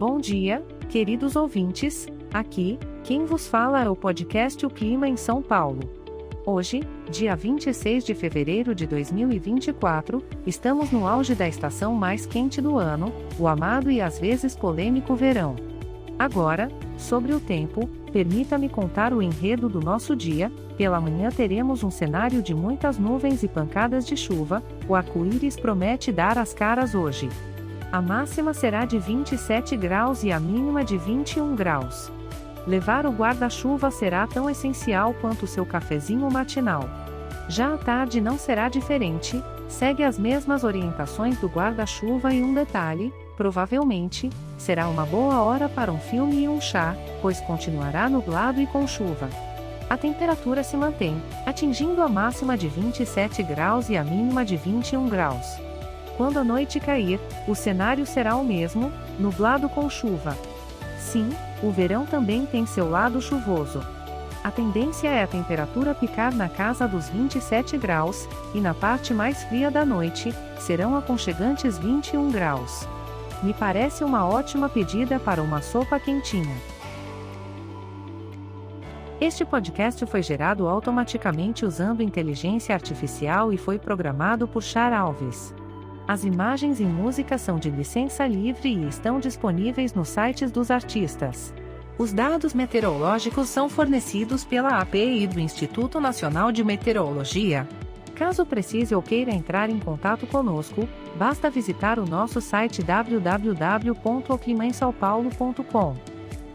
Bom dia, queridos ouvintes. Aqui, quem vos fala é o podcast O Clima em São Paulo. Hoje, dia 26 de fevereiro de 2024, estamos no auge da estação mais quente do ano, o amado e às vezes polêmico verão. Agora, sobre o tempo, permita-me contar o enredo do nosso dia. Pela manhã teremos um cenário de muitas nuvens e pancadas de chuva, o arco-íris promete dar as caras hoje. A máxima será de 27 graus e a mínima de 21 graus. Levar o guarda-chuva será tão essencial quanto seu cafezinho matinal. Já à tarde não será diferente, segue as mesmas orientações do guarda-chuva e um detalhe: provavelmente, será uma boa hora para um filme e um chá, pois continuará nublado e com chuva. A temperatura se mantém, atingindo a máxima de 27 graus e a mínima de 21 graus. Quando a noite cair, o cenário será o mesmo, nublado com chuva. Sim, o verão também tem seu lado chuvoso. A tendência é a temperatura picar na casa dos 27 graus, e na parte mais fria da noite, serão aconchegantes 21 graus. Me parece uma ótima pedida para uma sopa quentinha. Este podcast foi gerado automaticamente usando inteligência artificial e foi programado por Char Alves. As imagens e música são de licença livre e estão disponíveis nos sites dos artistas. Os dados meteorológicos são fornecidos pela API do Instituto Nacional de Meteorologia. Caso precise ou queira entrar em contato conosco, basta visitar o nosso site www.oclimainsaopaulo.com.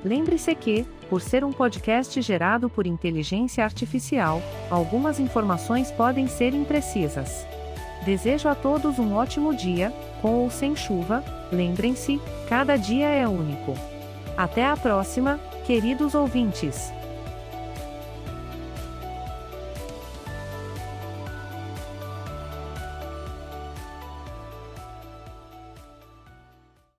Lembre-se que, por ser um podcast gerado por inteligência artificial, algumas informações podem ser imprecisas. Desejo a todos um ótimo dia, com ou sem chuva, lembrem-se, cada dia é único. Até a próxima, queridos ouvintes!